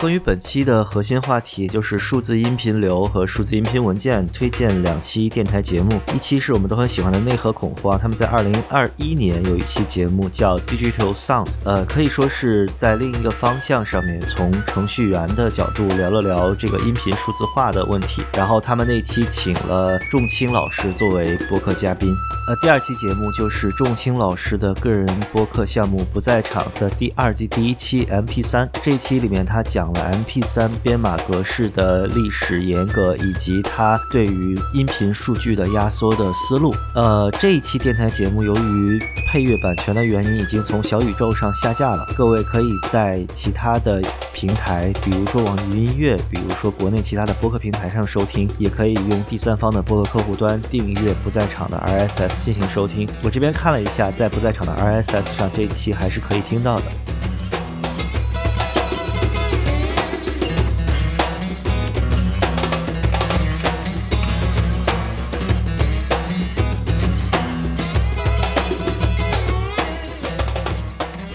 关于本期的核心话题，就是数字音频流和数字音频文件，推荐两期电台节目。一期是我们都很喜欢的内核恐慌，他们在二零二一年有一期节目叫 Digital Sound，呃，可以说是在另一个方向上面，从程序员的角度聊了聊这个音频数字化的问题。然后他们那期请了仲青老师作为播客嘉宾。呃，第二期节目就是仲青老师的个人播客项目不在场的第二季第一期 MP 三。这一期里面他讲。了 MP3 编码格式的历史严格，以及它对于音频数据的压缩的思路。呃，这一期电台节目由于配乐版权的原因，已经从小宇宙上下架了。各位可以在其他的平台，比如说网易云音乐，比如说国内其他的播客平台上收听，也可以用第三方的播客客户端订阅不在场的 RSS 进行收听。我这边看了一下，在不在场的 RSS 上，这一期还是可以听到的。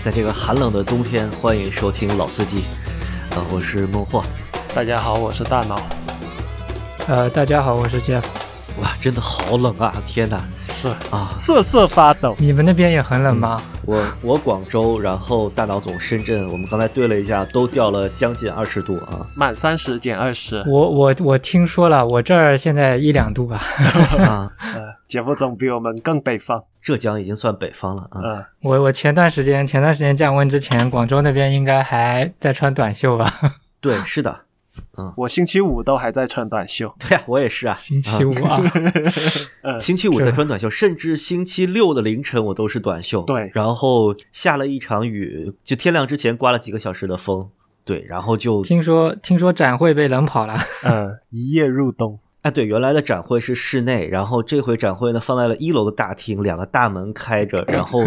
在这个寒冷的冬天，欢迎收听老司机。呃，我是孟获。大家好，我是大脑。呃，大家好，我是 Jeff。哇，真的好冷啊！天哪，是啊，瑟瑟发抖。你们那边也很冷吗？我我广州，然后大脑总深圳，我们刚才对了一下，都掉了将近二十度啊，满三十减二十。我我我听说了，我这儿现在一两度吧。啊，姐夫总比我们更北方。浙江已经算北方了啊！嗯，我我前段时间前段时间降温之前，广州那边应该还在穿短袖吧？对，是的，嗯，我星期五都还在穿短袖。对啊，我也是啊，星期五啊，星期五在穿短袖，甚至星期六的凌晨我都是短袖。对，然后下了一场雨，就天亮之前刮了几个小时的风。对，然后就听说听说展会被冷跑了。嗯，一夜入冬。哎，对，原来的展会是室内，然后这回展会呢放在了一楼的大厅，两个大门开着，然后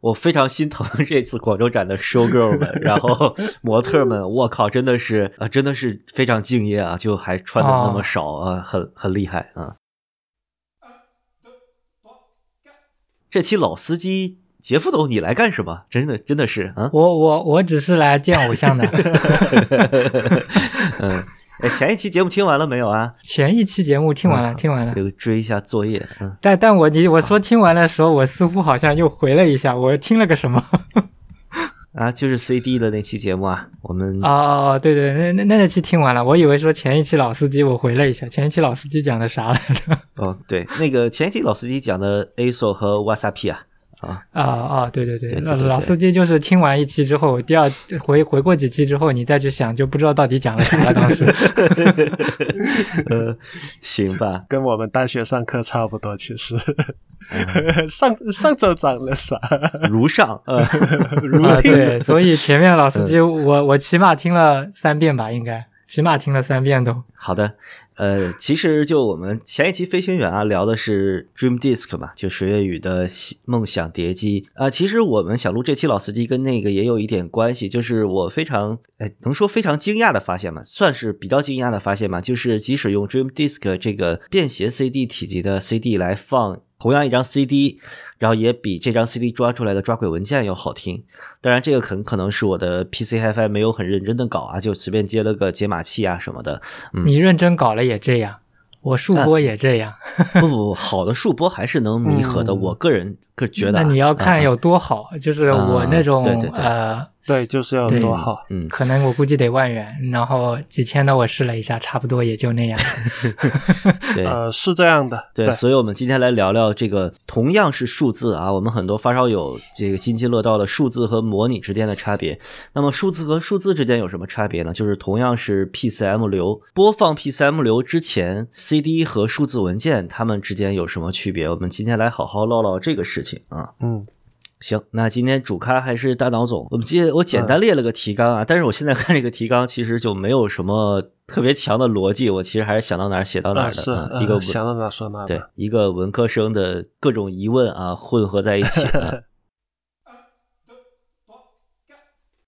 我非常心疼 这次广州展的 show girl 们，然后模特们，我靠，真的是啊，真的是非常敬业啊，就还穿的那么少啊，很很厉害啊。这期老司机杰夫总，你来干什么？真的真的是啊，我我我只是来见偶像的。嗯。哎，前一期节目听完了没有啊？前一期节目听完了，听完了。这个追一下作业，嗯。但但我你我说听完的时候，我似乎好像又回了一下，我听了个什么？啊，就是 CD 的那期节目啊，我们。哦哦哦，对对，那那那期听完了，我以为说前一期老司机，我回了一下，前一期老司机讲的啥来着？哦，对，那个前一期老司机讲的 ASO 和 WhatsApp 啊。啊啊啊！对对对，老老司机就是听完一期之后，第二回回过几期之后，你再去想，就不知道到底讲了啥。当时，呃，行吧，跟我们大学上课差不多。其实，上上周讲了啥？如上，如听。对，所以前面老司机，我我起码听了三遍吧，应该起码听了三遍都。好的。呃，其实就我们前一期飞行员啊，聊的是 Dream Disk 嘛，就水月雨的梦想碟机啊。其实我们小鹿这期老司机跟那个也有一点关系，就是我非常哎，能说非常惊讶的发现嘛，算是比较惊讶的发现嘛，就是即使用 Dream Disk 这个便携 CD 体积的 CD 来放。同样一张 CD，然后也比这张 CD 抓出来的抓鬼文件要好听。当然，这个很可能是我的 PC HiFi 没有很认真的搞啊，就随便接了个解码器啊什么的。你认真搞了也这样，我数播也这样。不不不，好的数播还是能弥合的。我个人个觉得，那你要看有多好，就是我那种呃。对，就是要多好，嗯，可能我估计得万元，然后几千的我试了一下，差不多也就那样。对，呃，是这样的，对，所以我们今天来聊聊这个同样是数字啊，我们很多发烧友这个津津乐道的数字和模拟之间的差别。那么数字和数字之间有什么差别呢？就是同样是 PCM 流，播放 PCM 流之前，CD 和数字文件它们之间有什么区别？我们今天来好好唠唠这个事情啊，嗯。行，那今天主咖还是大脑总。我们接我简单列了个提纲啊，但是我现在看这个提纲其实就没有什么特别强的逻辑，我其实还是想到哪儿写到哪儿的。是一个想到哪儿说哪儿。对，一个文科生的各种疑问啊，混合在一起。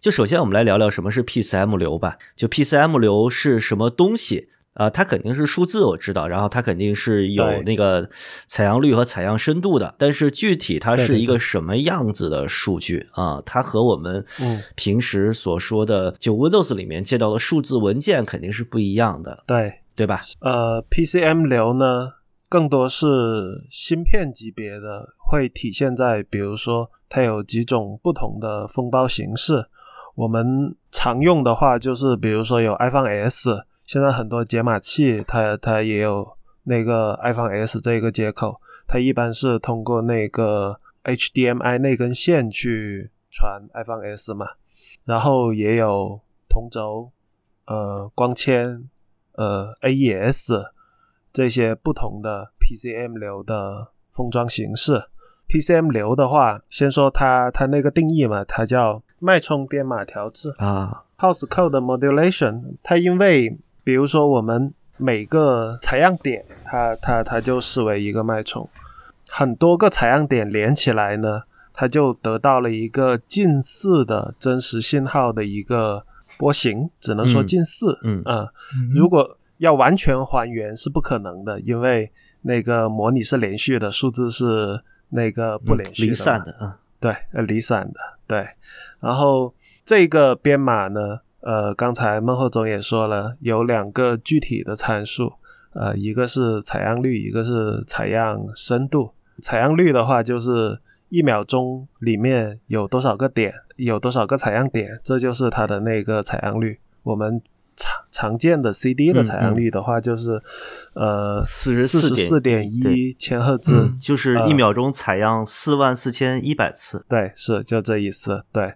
就首先我们来聊聊什么是 PCM 流吧。就 PCM 流是什么东西？啊，它肯定是数字，我知道，然后它肯定是有那个采样率和采样深度的，但是具体它是一个什么样子的数据啊？它和我们嗯平时所说的就 Windows 里面见到的数字文件肯定是不一样的，对，对吧？呃，PCM 流呢，更多是芯片级别的，会体现在比如说它有几种不同的封包形式。我们常用的话就是，比如说有 iPhone S，现在很多解码器它它也有那个 iPhone S 这个接口，它一般是通过那个 HDMI 那根线去传 iPhone S 嘛，然后也有同轴、呃光纤、呃 AES 这些不同的 PCM 流的封装形式。PCM 流的话，先说它它那个定义嘛，它叫脉冲编码调制。啊，House Code Modulation，它因为比如说我们每个采样点，它它它就视为一个脉冲，很多个采样点连起来呢，它就得到了一个近似的真实信号的一个波形，只能说嗯近似。嗯啊、嗯如果要完全还原是不可能的，因为那个模拟是连续的，数字是那个不连续的嘛、离散的啊，对，呃，离散的，对。然后这个编码呢，呃，刚才孟贺总也说了，有两个具体的参数，呃，一个是采样率，一个是采样深度。采样率的话，就是一秒钟里面有多少个点，有多少个采样点，这就是它的那个采样率。我们常常见的 CD 的嗯采样率的话，就是、呃四十四点对一千赫兹。嗯就是呃一秒钟采样四万四千一百次。对，是就这意思。对，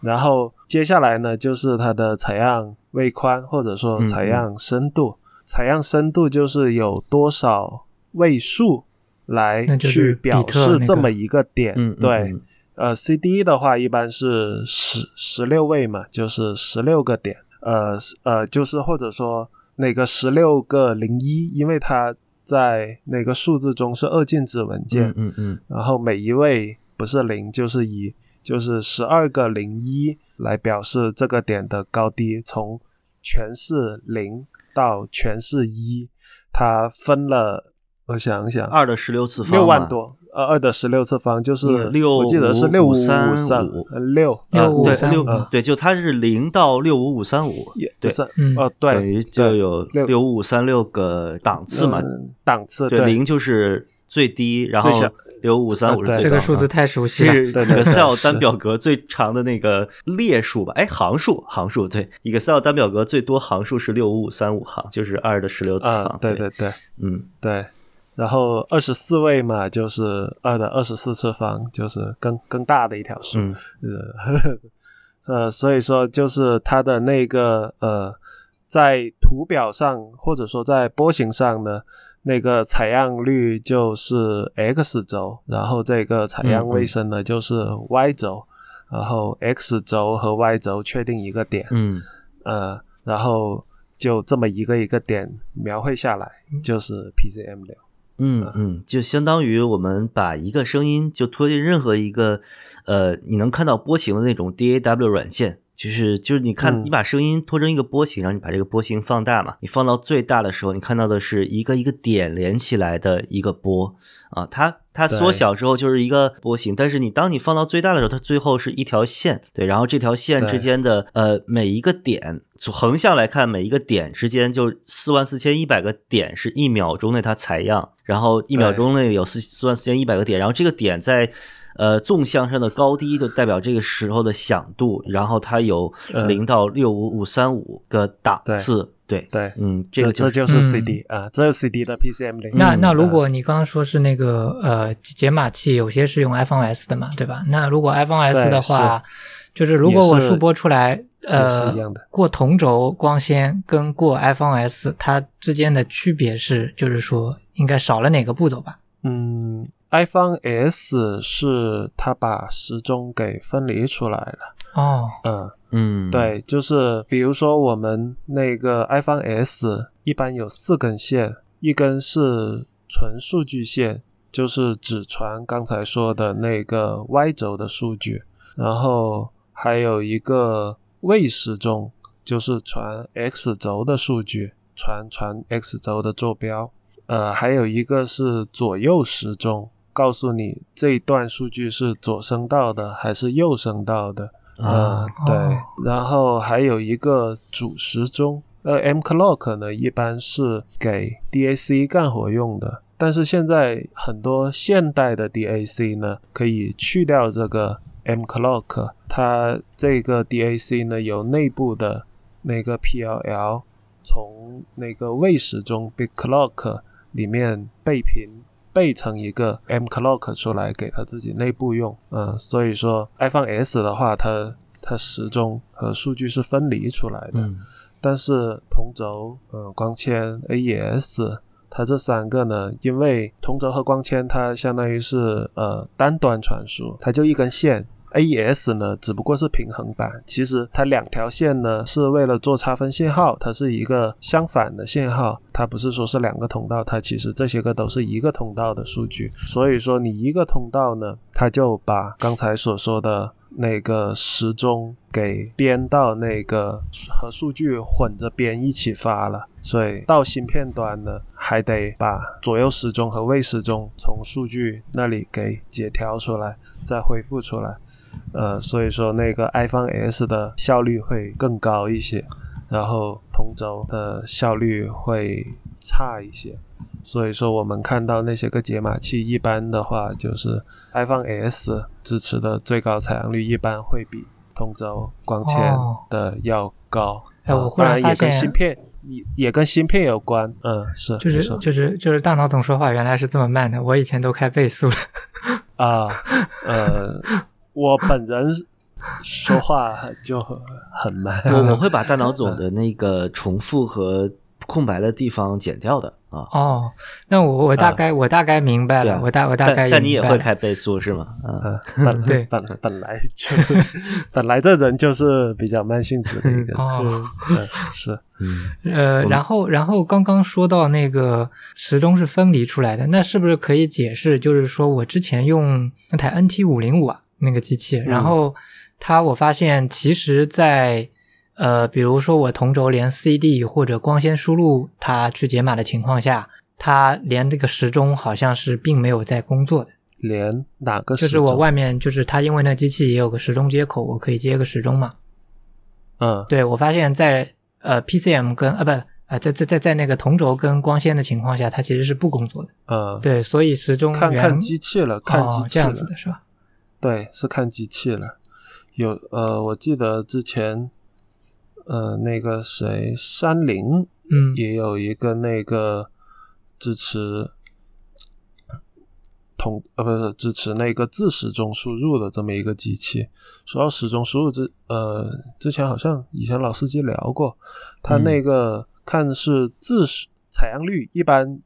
然后接下来呢，就是它的采样位宽或者说嗯采样深度。采样深度就是有多少位数来去表示这么一个点。对，嗯呃，CD 的话一般是十十六位嘛，就是十六个点。呃呃，就是或者说那个十六个零一，因为它在那个数字中是二进制文件。嗯嗯嗯然后每一位不是零就是一，就是十二个零一来表示这个点的高低，从全是零到全是一，它分了，我想想，二的十六次方六万多，呃，二的十六次方就是嗯六我记得是五六五五三三五呃六六五呃对六三对，就它是零到六五五三五，对哦对，等于就有六六五五三六个档次嘛。嗯档次对，零就是最低，然后六五五三五是最高。啊这个数字太熟悉了。Excel 单表格最长的那个列数吧？哎，行数，行数对，Excel 单表格最多行数是六五五三五行，就是二的十六次方。啊，对对对。嗯对，然后二十四位嘛，就是二的二十四次方，就是更更大的一条数。嗯呃，呃，所以说就是它的那个呃，在图表上或者说在波形上呢，那个采样率就是 x 轴，然后这个采样位深呢就是 y 轴，然后 x 轴和 y 轴确定一个点，嗯呃，然后就这么一个一个点描绘下来，就是 PCM 流。嗯嗯，就相当于我们把一个声音就拖进任何一个呃你能看到波形的那种 DAW 软件。就是就是你看，嗯你把声音拖成一个波形，然后你把这个波形放大嘛，你放到最大的时候，你看到的是一个一个点连起来的一个波啊，它它缩小之后就是一个波形，但是你当你放到最大的时候，它最后是一条线，对，然后这条线之间的呃每一个点，从横向来看，每一个点之间就四万四千一百个点是一秒钟内它采样，然后一秒钟内有四四万四千一百个点，然后这个点在呃纵向上的高低就代表这个时候的响度，然后它有嗯。零到六五五三五个档次，对对嗯，这个这就就是嗯 CD 啊，这是 CD 的 PCM 零。那那嗯如果你刚刚说是那个呃解码器，有些是用 iPhone S 的嘛，对吧？那如果 iPhone S 的话，就是如果我数播出来，呃过同轴光纤跟过 iPhone S，它之间的区别是，就是说应该少了哪个步骤吧？嗯，iPhone S 是它把时钟给分离出来了。哦，嗯，嗯对，就是比如说我们那个 iPhone S 一般有四根线，一根是纯数据线，就是只传刚才说的那个 Y 轴的数据，然后还有一个位时钟，就是传 X 轴的数据。传传 X 轴的坐标。呃，还有一个是左右时钟，告诉你这一段数据是左声道的还是右声道的。呃，对，然后还有一个主时钟。呃，M clock 呢，一般是给 DAC 干活用的，但是现在很多现代的 DAC 呢，可以去掉这个 M clock，它这个 DAC 呢有内部的那个 PLL，从那个位时钟 Big Clock 里面备频备成一个 M clock 出来给它自己内部用，嗯，所以说 iPhone S 的话，它它时钟和数据是分离出来的。但是同轴、呃光纤、AES，它这三个呢，因为同轴和光纤它相当于是呃单端传输，它就一根线；AES 呢，只不过是平衡板。其实它两条线呢，是为了做差分信号，它是一个相反的信号，它不是说是两个通道，它其实这些个都是一个通道的数据。所以说你一个通道呢，它就把刚才所说的。那个时钟给编到那个和数据混着编一起发了，所以到芯片端呢，还得把左右时钟和位时钟从数据那里给解调出来，再恢复出来。呃，所以说那个 iPhone S 的效率会更高一些，然后同轴的效率会差一些。所以说，我们看到那些个解码器，一般的话就是 iPhone S 支持的最高采样率一般会比同轴光纤的要高。哎，我忽然发现，也跟芯片也也跟芯片有关。嗯，是，就是就是就是大脑总说话原来是这么慢的，我以前都开倍速了。啊，呃，我本人说话就很慢。我我会把大脑 总的那个重复和。空白的地方剪掉的啊哦，那我我大概我大概明白了，我大我大概但你也会开倍速是吗？嗯，对，本本来就本来这人就是比较慢性子的一个哦，是嗯呃，然后然后刚刚说到那个时钟是分离出来的，那是不是可以解释？就是说我之前用那台 NT 五零五啊那个机器，然后它我发现其实在。呃，比如说我同轴连 CD 或者光纤输入它去解码的情况下，它连这个时钟好像是并没有在工作的。连哪个？就是我外面就是它，因为那机器也有个时钟接口，我可以接个时钟嘛。嗯，对，我发现在呃 PCM 跟呃不啊在在在在那个同轴跟光纤的情况下，它其实是不工作的。嗯，对，所以时钟看看机器了，看机器这样子的是吧？对，是看机器了。有呃，我记得之前。呃，那个谁，山林，嗯，也有一个那个支持同呃，不是支持那个自时钟输入的这么一个机器。说到时钟输入之，呃，之前好像以前老司机聊过，他那个看是自时采样率，一般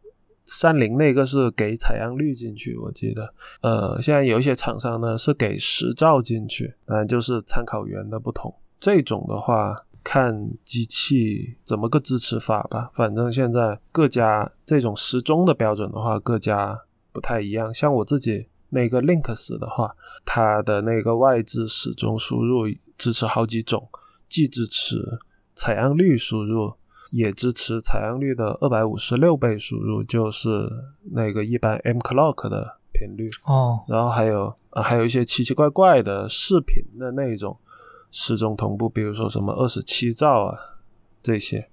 三菱那个是给采样率进去，我记得。呃，现在有一些厂商呢是给时兆进去，当然就是参考源的不同。这种的话。看机器怎么个支持法吧，反正现在各家这种时钟的标准的话，各家不太一样。像我自己那个 Linux 的话，它的那个外置时钟输入支持好几种，既支持采样率输入，也支持采样率的二百五十六倍输入，就是那个一般 M clock 的频率哦。然后还有还有一些奇奇怪怪的视频的那种。时钟同步，比如说什么二十七兆啊，这些，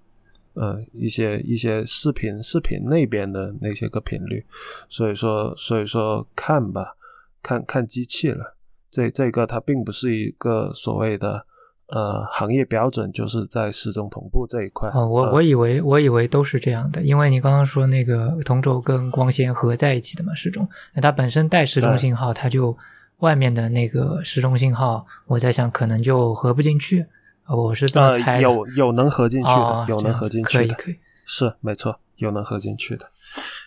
嗯，一些一些视频视频那边的那些个频率，所以说所以说看吧，看看机器了，这这个它并不是一个所谓的呃行业标准，就是在时钟同步这一块。哦，我我以为我以为都是这样的，因为你刚刚说那个同轴跟光纤合在一起的嘛，时钟，那它本身带时钟信号，它就。外面的那个时钟信号，我在想可能就合不进去，我是这么猜。有有能合进去的，有能合进去的，可以可以，是没错，有能合进去的。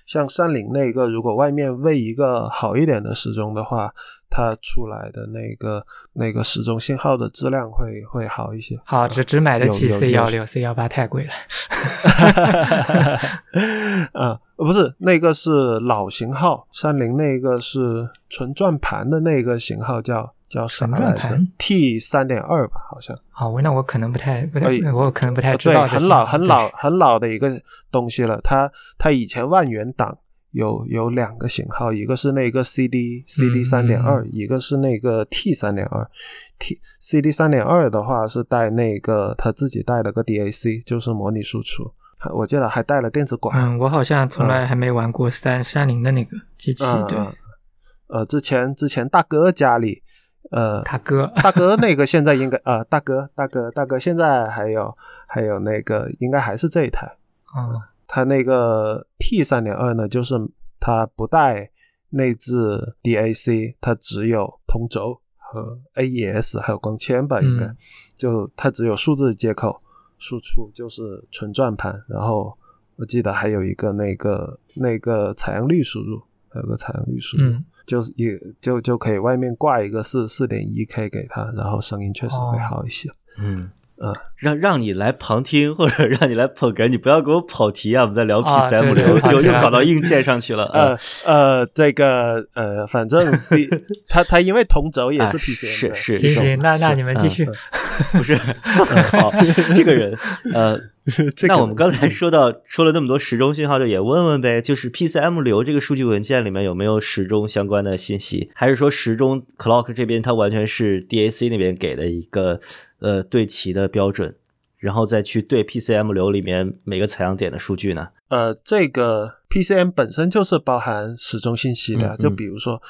像三菱那个，如果外面喂一个好一点的时钟的话，它出来的那个那个时钟信号的质量会会好一些。好，只只买得起 C 幺六，C 幺八太贵了。啊，不是那个是老型号，三菱那个是纯转盘的那个型号叫叫什么来着？T 三点二吧，好像。好，我那我可能不太不太，哎我可能不太知，道这很老很老很老的一个东西了。它它以前万元档有有两个型号，一个是那个 CD CD 三点二，一个是那个 T 三点二。T CD 三点二的话是带那个它自己带了个 DAC，就是模拟输出。我记得还带了电子管。嗯，我好像从来还没玩过三三菱的那个机器，对，呃，之前之前大哥家里，呃，大哥，大哥那个现在应该呃，大哥大哥大哥现在还有还有那个应该还是这一台。啊，它那个 T 三点二呢，就是它不带内置 DAC，它只有同轴和 AES 还有光纤吧，应该、嗯就它只有数字接口输出，就是纯转盘。然后我记得还有一个那个那个采样率输入，还有个采样率输入，嗯就是也就就可以外面挂一个四四点一 K 给他，然后声音确实会好一些。嗯嗯，让让你来旁听或者让你来捧哏，你不要给我跑题啊！我们在聊啊 PCM 流，就又搞到硬件上去了。呃嗯呃，这个呃，反正 C 他他因为同轴也哎是 PCM，是是行行，那那你们继续，不是，好，这个人，呃，这个 那我们刚才说到说了那么多时钟信号，就也问问呗，就是 PCM 流这个数据文件里面有没有时钟相关的信息，还是说时钟 clock 这边它完全是 DAC 那边给的一个呃对齐的标准，然后再去对 PCM 流里面每个采样点的数据呢？呃，这个 PCM 本身就是包含时钟信息的，嗯嗯就比如说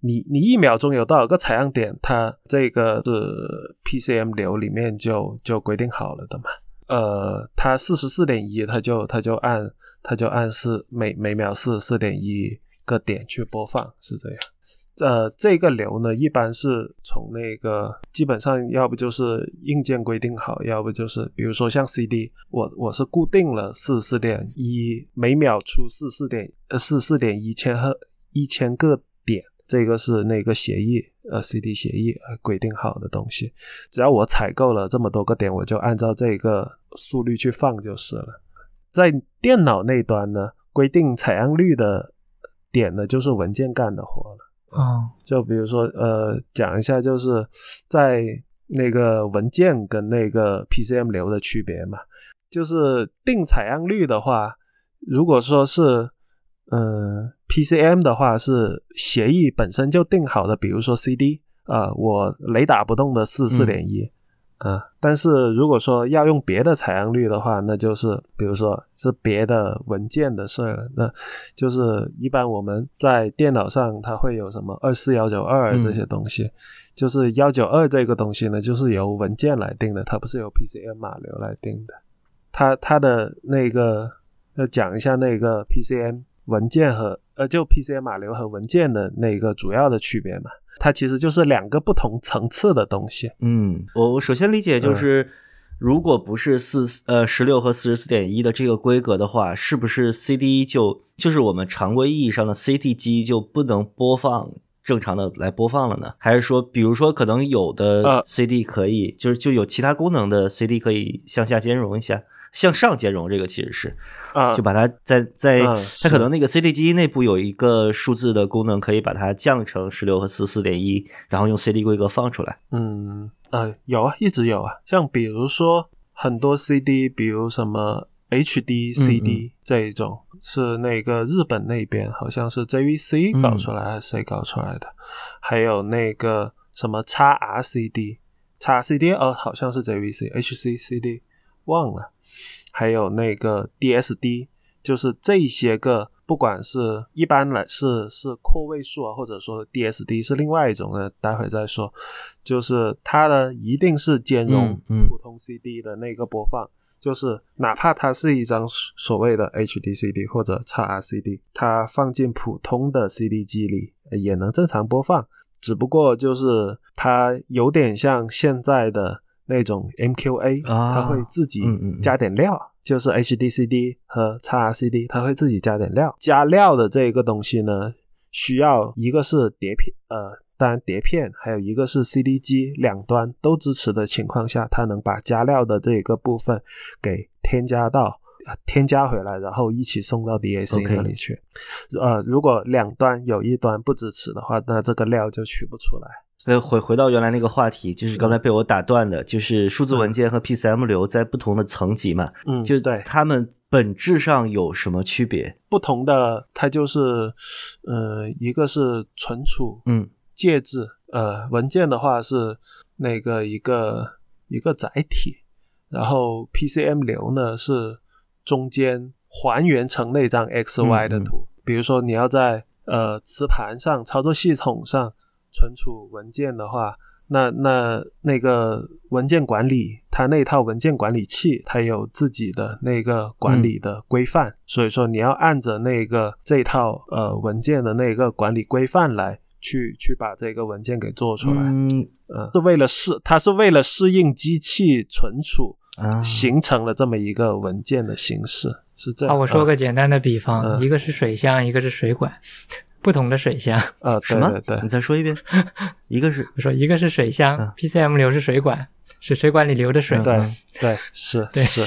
你你一秒钟有多少个采样点，它这个是 PCM 流里面就就规定好了的嘛。呃，它四十四点一，它就它就按它就按四每每秒四十四点一个点去播放，是这样。呃，这个流呢，一般是从那个基本上要不就是硬件规定好，要不就是比如说像 CD，我我是固定了四十四点一每秒出四四点呃四四点一千赫一千个，这个是那个协议呃 CD 协议呃规定好的东西，只要我采购了这么多个点，我就按照这个速率去放就是了。在电脑那端呢，规定采样率的点呢，就是文件干的活了。哦，就比如说，呃，讲一下，就是在那个文件跟那个 PCM 流的区别嘛。就是定采样率的话，如果说是，嗯、PCM 的话是协议本身就定好的，比如说 CD，啊，我雷打不动的四四点一，啊，但是如果说要用别的采样率的话，那就是比如说是别的文件的事儿了，那就是一般我们在电脑上它会有什么二四幺九二嗯这些东西，就是幺九二这个东西呢，就是由文件来定的，它不是由 PCM 码流来定的。它它的那个要讲一下那个 PCM 文件和呃就 PCM 码流和文件的那个主要的区别嘛，它其实就是两个不同层次的东西。嗯，我我首先理解嗯就是，如果不是四呃十六和四十四点一的这个规格的话，是不是 CD 就就是我们常规意义上的 CD 机就不能播放正常的来播放了呢？还是说，比如说可能有的呃 CD 可以，就是就有其他功能的 CD 可以向下兼容一下？向上兼容，这个其实是啊就把它在在它可能那个 CD 机内部有一个数字的功能，可以把它降成十六和四四点一，然后用 CD 规格放出来。嗯呃有啊，一直有啊，像比如说很多 CD，比如什么 HD 嗯 CD 这一种，是那个日本那边好像是 JVC 嗯搞出来还是谁搞出来的？还有那个什么 XRCD。XCD 哦，好像是 JVC，HCCD 忘了，还有那个 DSD，就是这些个，不管是一般来是是扩位数啊，或者说 DSD 是另外一种的，待会再说。就是它呢一定是兼容普通 CD 的那个播放，就是哪怕它是一张所谓的 HD CD 或者 XRCD，它放进普通的 CD 机里呃也能正常播放，只不过就是它有点像现在的那种 MQA，、啊它会自己加点料。就是 HDCD 和 XRCD，它会自己加点料。加料的这一个东西呢，需要一个是碟片，呃，当然碟片，还有一个是 CD 机两端都支持的情况下，它能把加料的这一个部分给添加到。呃添加回来，然后一起送到 DAC 那里去。呃，如果两端有一端不支持的话，那这个料就取不出来。呃，回回到原来那个话题，就是刚才被我打断的，就是数字文件和 PCM 流在不同的层级嘛，嗯，就对，它们本质上有什么区别？不同的它就是，呃，一个是存储嗯。介质，呃，文件的话是那个一个一个载体，然后 PCM 流呢是中间还原成那张 XY 的图，比如说你要在呃磁盘上、操作系统上存储文件的话，那那那个文件管理，它那套文件管理器，它有自己的那个管理的规范，所以说你要按着那个这套呃文件的那个管理规范来去去把这个文件给做出来，嗯。呃，是为了适，它是为了适应机器存储，啊，形成了这么一个文件的形式，是这样。啊，我说呃个简单的比方，嗯一个是水箱，一个是水管，不同的水箱。呃，什么？对对？对你，再说一遍。一个是。我说一个是水箱、嗯。P c m 流是水管，是水管里流的水。嗯。对对是对。是，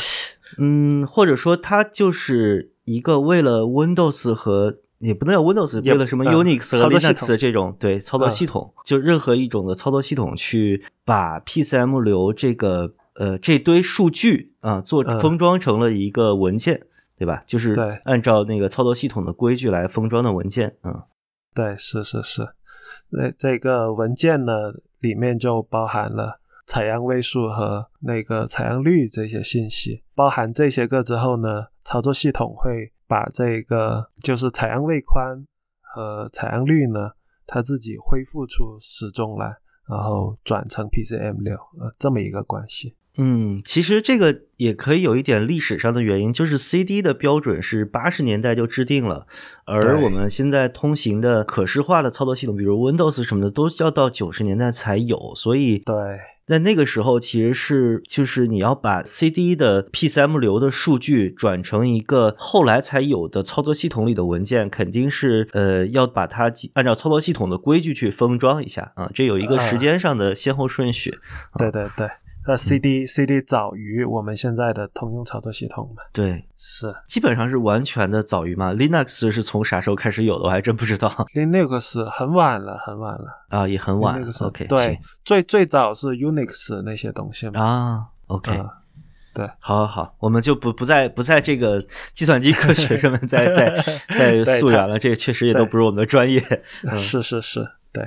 嗯，或者说它就是一个为了 Windows 和也不能叫 Windows，为了什么嗯 Unix 和操作系 Linux 统。的这种对操作嗯系统，就任何一种的操作系统去把 PCM 流这个呃这堆数据啊做嗯。封装成了一个文件，对吧？就是对按照那个操作系统的规矩来封装的文件，嗯对是是是。那这个文件呢，里面就包含了采样位数和那个采样率这些信息。包含这些个之后呢，操作系统会把这个就是采样位宽和采样率呢，它自己恢复出时钟来，然后转成 PCM 六，呃，这么一个关系。嗯，其实这个也可以有一点历史上的原因，就是 CD 的标准是八十年代就制定了，而我们现在通行的可视化的操作系统，比如 Windows 什么的，都要到九十年代才有，所以对。在那个时候其实是就是你要把 CD 的 PCM 流的数据转成一个后来才有的操作系统里的文件，肯定是呃要把它按照操作系统的规矩去封装一下啊，这有一个时间上的先后顺序。对对对，那 CD、CD 早于我们现在的通用操作系统嘛？对，是基本上是完全的早于嘛。Linux 是从啥时候开始有的？我还真不知道 Linux 很晚了，很晚了。啊，也很晚。Linux OK，对，最最早是 Unix 那些东西嘛。啊，OK，、嗯对，好好好，我们就不不在不在这个计算机科学上面再再 再溯源了，这个确实也都不是我们的专业。嗯是是是，对。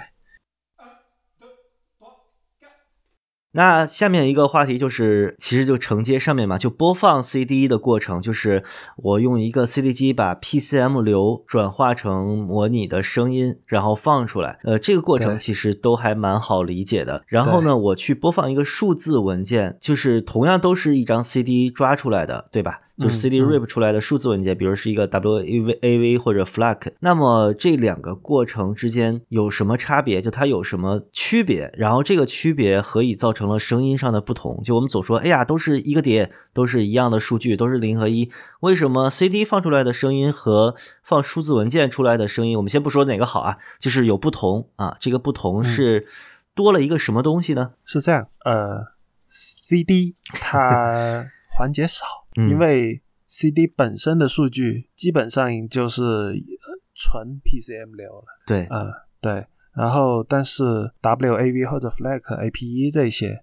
那下面一个话题就是，其实就承接上面嘛，就播放 CD 的过程，就是我用一个 CD 机把 PCM 流转化成模拟的声音，然后放出来。呃，这个过程其实都还蛮好理解的。然后呢，我去播放一个数字文件，就是同样都是一张 CD 抓出来的，对吧？就是嗯 CD 嗯 rip 出来的数字文件，比如是一个 WAV AV 或者 FLAC，那么这两个过程之间有什么差别？就它有什么区别？然后这个区别何以造成了声音上的不同？就我们总说，哎呀，都是一个碟，都是一样的数据，都是零和一，为什么 CD 放出来的声音和放数字文件出来的声音，我们先不说哪个好啊，就是有不同啊，这个不同是多了一个什么东西呢？是这样，呃，CD 它环节少，嗯因为 CD 本身的数据基本上就是呃纯 PCM 流了，对，啊、对。然后，但是 WAV 或者 FLAC、APE 这些，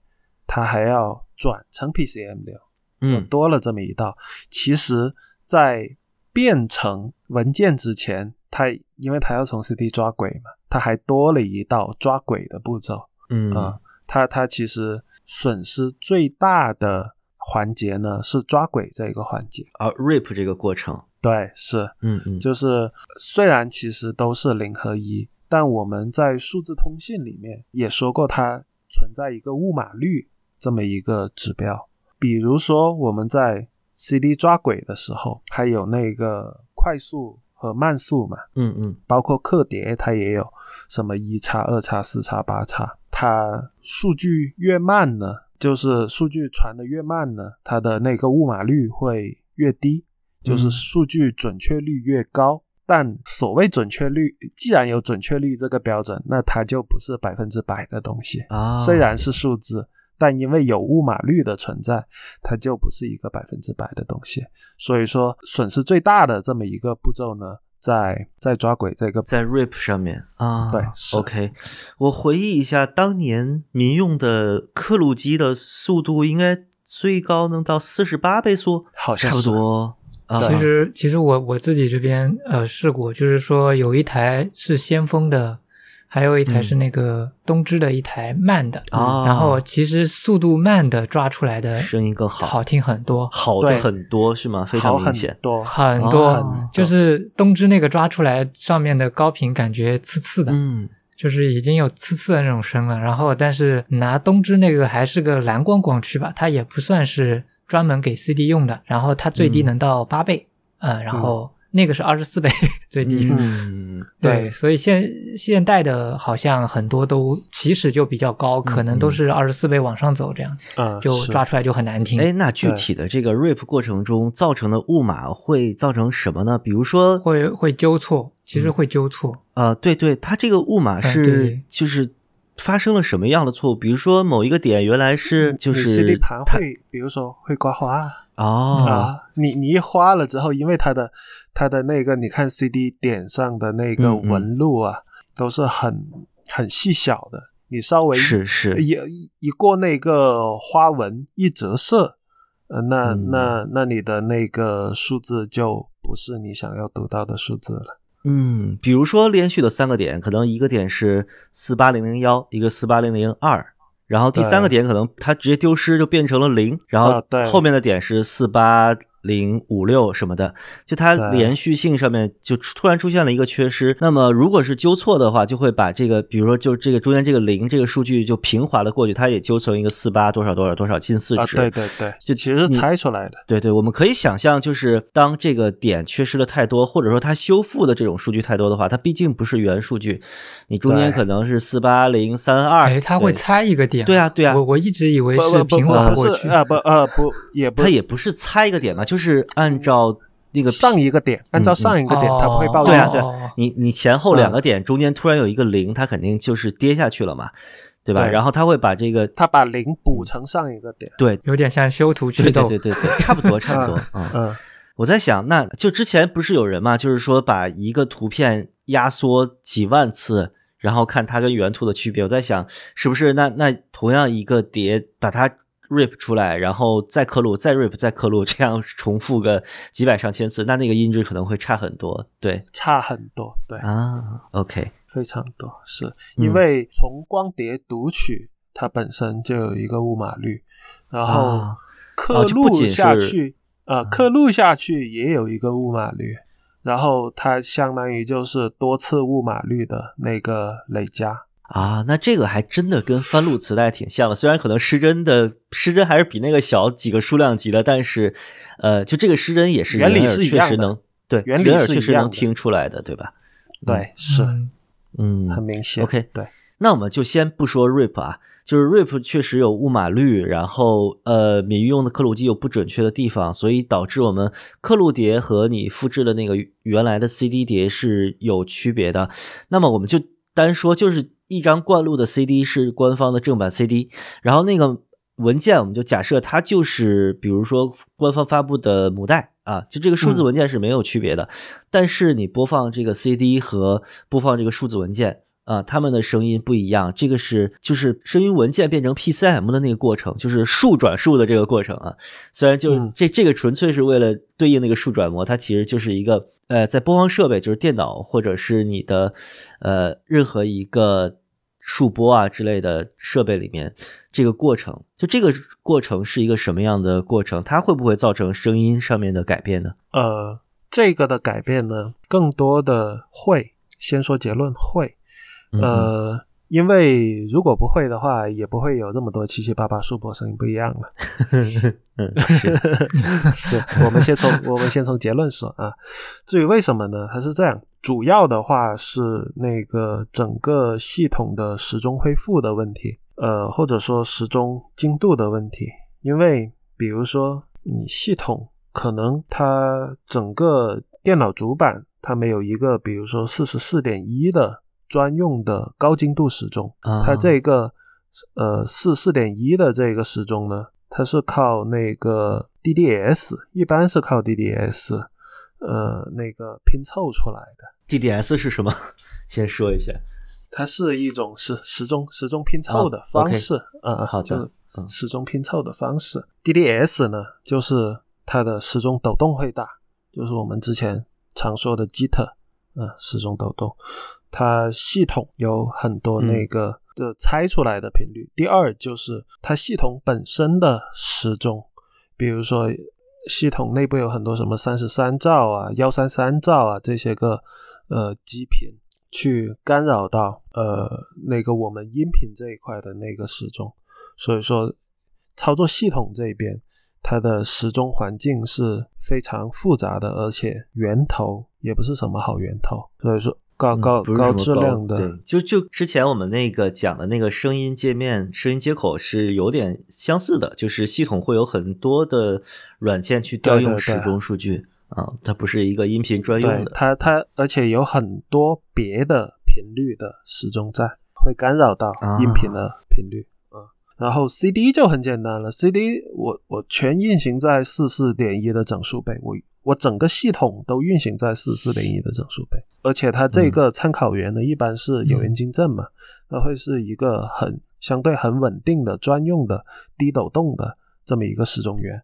它还要转成 PCM 流，嗯多了这么一道。其实，在变成文件之前，它因为它要从 CD 抓轨嘛，它还多了一道抓轨的步骤。嗯啊、它它其实损失最大的环节呢是抓轨这一个环节。啊，rip 这个过程，对，是，嗯嗯，就是虽然其实都是零和一，但我们在数字通信里面也说过，它存在一个误码率这么一个指标。比如说我们在 CD 抓轨的时候，它有那个快速和慢速嘛，嗯嗯包括刻碟，它也有什么一叉、二叉、四叉、八叉。它数据越慢呢，就是数据传的越慢呢，它的那个误码率会越低，就是嗯数据准确率越高。但所谓准确率，既然有准确率这个标准，那它就不是百分之百的东西。啊，虽然是数字，但因为有误码率的存在，它就不是一个百分之百的东西。所以说，损失最大的这么一个步骤呢，在在抓鬼这个在 RIP 上面啊，对是，OK。我回忆一下，当年民用的刻录机的速度应该最高能到四十八倍速，差不好像是多。啊，其实其实我我自己这边呃试过，就是说有一台是先锋的，还有一台是那个东芝的一台慢的，啊，然后其实速度慢的抓出来的声音更好，好听很多，好的很多是吗？非常好很明显。多，很多，哦就是东芝那个抓出来上面的高频感觉刺刺的，嗯，就是已经有刺刺的那种声了。然后但是拿东芝那个还是个蓝光光驱吧，它也不算是专门给 CD 用的，然后它最低能到八倍，呃，然后那个是二十四倍 最低。嗯，对，对所以现现代的好像很多都起始就比较高，可能都是二十四倍往上走这样子，嗯，就抓出来就很难听。哎，那具体的这个 RIP 过程中造成的误码会造成什么呢？比如说，会会纠错，其实会纠错。呃，对对，它这个误码是、就是发生了什么样的错误？比如说某一个点原来是就是 CD 盘会，比如说会刮花哦、啊，你你一花了之后，因为它的它的那个，你看 CD 点上的那个纹路啊，都是很很细小的，你稍微是是。一一一过那个花纹一折射，呃，那、嗯。那那你的那个数字就不是你想要读到的数字了。嗯，比如说连续的三个点，可能一个点是四八零零幺，一个四八零零二，然后第三个点可能它直接丢失就变成了零，然后后面的点是四八零五六什么的，就它连续性上面就突然出现了一个缺失。那么如果是纠错的话，就会把这个，比如说就这个中间这个零这个数据就平滑了过去，它也纠成一个四八多少多少多少近似啊，值。对对对，就其实是猜出来的。对对，我们可以想象，就是当这个点缺失的太多，或者说它修复的这种数据太多的话，它毕竟不是原数据，你中间可能是四八零三二，哎，它会猜一个点。对啊对啊我我一直以为是平滑过去。不是呃不呃不也不它也不是猜一个点嘛，就是按照那个上一个点，按照嗯上一个点，它不会报对啊，对啊，你你前后两个嗯点中间突然有一个零，它肯定就是跌下去了嘛，对吧？对然后它会把这个它把零补成上一个点。对有点像修图祛对痘。对对对对，差不多差不多啊。嗯嗯，我在想，那就之前不是有人嘛，就是说把一个图片压缩几万次，然后看它跟原图的区别。我在想，是不是那那同样一个碟，把它 rip 出来，然后再刻录，再 rip，再刻录，这样重复个几百上千次，那那个音质可能会差很多。对差很多，对，啊，OK，非常多，是嗯因为从光碟读取它本身就有一个误码率，然后啊刻录下去，呃，刻录下去也有一个误码率，然后它相当于就是多次误码率的那个累加。啊，那这个还真的跟翻录磁带挺像的，虽然可能失真的失真还是比那个小几个数量级的，但是，呃，就这个失真也是原理人耳是确实能对原理确实能听出来的，对吧？对，是嗯嗯，很明显。OK 对，那我们就先不说 RIP 啊，就是 RIP 确实有误码率，然后呃，闽用的刻录机有不准确的地方，所以导致我们刻录碟和你复制的那个原来的 CD 碟是有区别的。那么我们就单说，就是一张灌录的 CD 是官方的正版 CD，然后那个文件我们就假设它就是比如说官方发布的母带。啊，就这个数字嗯文件是没有区别的，但是你播放这个 CD 和播放这个数字文件，啊，他们的声音不一样，这个是就是声音文件变成 PCM 的那个过程，就是数转数的这个过程啊。虽然就嗯这这个纯粹是为了对应那个数转模，它其实就是一个呃，在播放设备，就是电脑或者是你的呃任何一个数播啊之类的设备里面，这个过程，就这个过程是一个什么样的过程？它会不会造成声音上面的改变呢？呃，这个的改变呢，更多的会，先说结论会，嗯呃，因为如果不会的话，也不会有那么多七七八八数播声音不一样了。嗯是 是我们先从我们先从结论说啊。至于为什么呢？它是这样，主要的话是那个整个系统的时钟恢复的问题，呃，或者说时钟精度的问题。因为比如说你系统可能它整个电脑主板它没有一个，比如说四十四点一的专用的高精度时钟，啊它这个呃四四点一的这个时钟呢，它是靠那个 DDS，一般是靠 DDS，呃那个拼凑出来的。DDS 是什么？先说一下。它是一种时时钟时钟拼凑的方式，啊、哦好的就是嗯时钟拼凑的方式。DDS 呢，就是它的时钟抖动会大，就是我们之前常说的 jitter，啊、时钟抖动。它系统有很多那个的猜出来的频率。第二就是它系统本身的时钟，比如说系统内部有很多什么三十三兆啊、幺三三兆啊这些个呃基频，去干扰到呃那个我们音频这一块的那个时钟，所以说操作系统这边它的时钟环境是非常复杂的，而且源头也不是什么好源头，所以说高高、高质量的，对，就就之前我们那个讲的那个声音界面、声音接口是有点相似的，就是系统会有很多的软件去调用时钟数据啊，它不是一个音频专用的。它它而且有很多别的频率的时钟在，会干扰到啊音频的频率。嗯，然后 CD 就很简单了，CD 我我全运行在四四点一的整数倍，我我整个系统都运行在四四点一的整数倍，而且它这个参考源呢，一般是有源晶振嘛，那会是一个很相对很稳定的专用的低抖动的这么一个时钟源。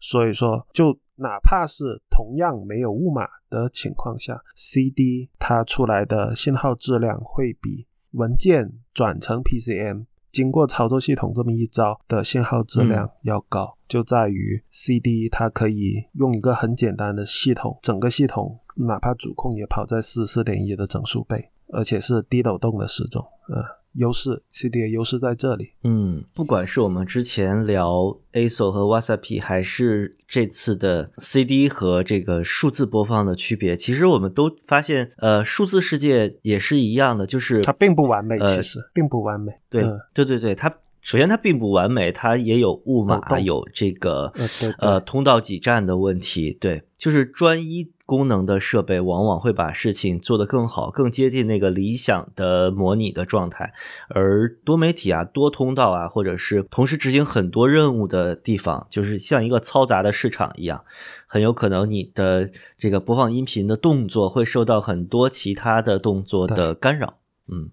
所以说，就哪怕是同样没有雾码的情况下，CD 它出来的信号质量会比文件转成 PCM 经过操作系统这么一招的信号质量要高，就在于 CD 它可以用一个很简单的系统，整个系统哪怕主控也跑在四四点一的整数倍，而且是低抖动的时钟，呃，优势 CD 的优势在这里。嗯，不管是我们之前聊 ASO 和 Wasapi，还是这次的 CD 和这个数字播放的区别，其实我们都发现，呃，数字世界也是一样的，就是它并不完美，呃其实并不完美。对、嗯对对对，它首先它并不完美，它也有误码，有这个呃通道挤占的问题。对，就是专一功能的设备往往会把事情做得更好，更接近那个理想的模拟的状态。而多媒体啊、多通道啊，或者是同时执行很多任务的地方，就是像一个嘈杂的市场一样，很有可能你的这个播放音频的动作会受到很多其他的动作的干扰。嗯。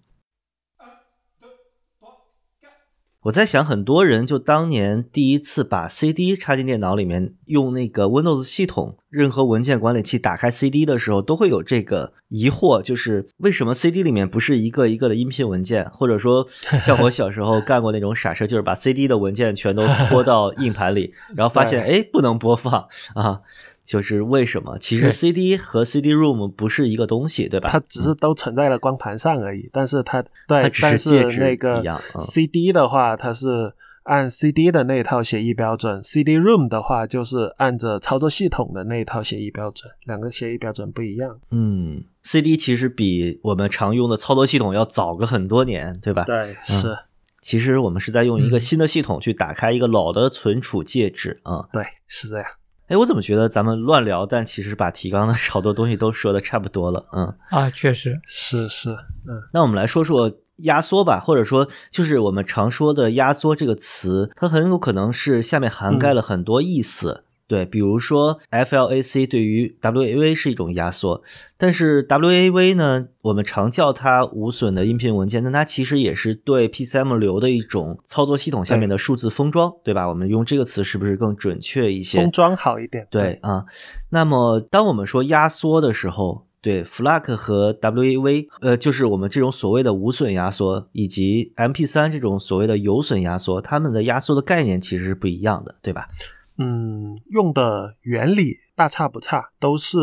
我在想，很多人就当年第一次把 CD 插进电脑里面，用那个 Windows 系统任何文件管理器打开 CD 的时候，都会有这个疑惑，就是为什么 CD 里面不是一个一个的音频文件，或者说 像我小时候干过那种傻事，就是把 CD 的文件全都拖到硬盘里，然后发现 哎不能播放啊。就是为什么？其实 CD 和 CD-ROM 不是一个东西，对吧？它只是都存在了光盘上而已，但是它对，它只是但介质那个 CD 的话，它是按 CD 的那套协议标准；CD-ROM 的话，就是按着操作系统的那一套协议标准，两个协议标准不一样。嗯，CD 其实比我们常用的操作系统要早个很多年，对吧？对，是，其实我们是在用一个嗯新的系统去打开一个老的存储介质啊。对，是这样。哎、我怎么觉得咱们乱聊，但其实把提纲的 好多东西都说的差不多了。嗯，啊，确实，是是，嗯，那我们来说说压缩吧，或者说就是我们常说的压缩这个词，它很有可能是下面涵盖了很多意思。对，比如说 FLAC 对于 WAV 是一种压缩，但是 WAV 呢，我们常叫它无损的音频文件，但它其实也是对 PCM 流的一种操作系统下面的数字封装，对吧？我们用这个词是不是更准确一些？封装好一点。对啊，那么当我们说压缩的时候，对 FLAC 和 WAV，呃，就是我们这种所谓的无损压缩，以及 MP3 这种所谓的有损压缩，它们的压缩的概念其实是不一样的，对吧？嗯，用的原理大差不差，都是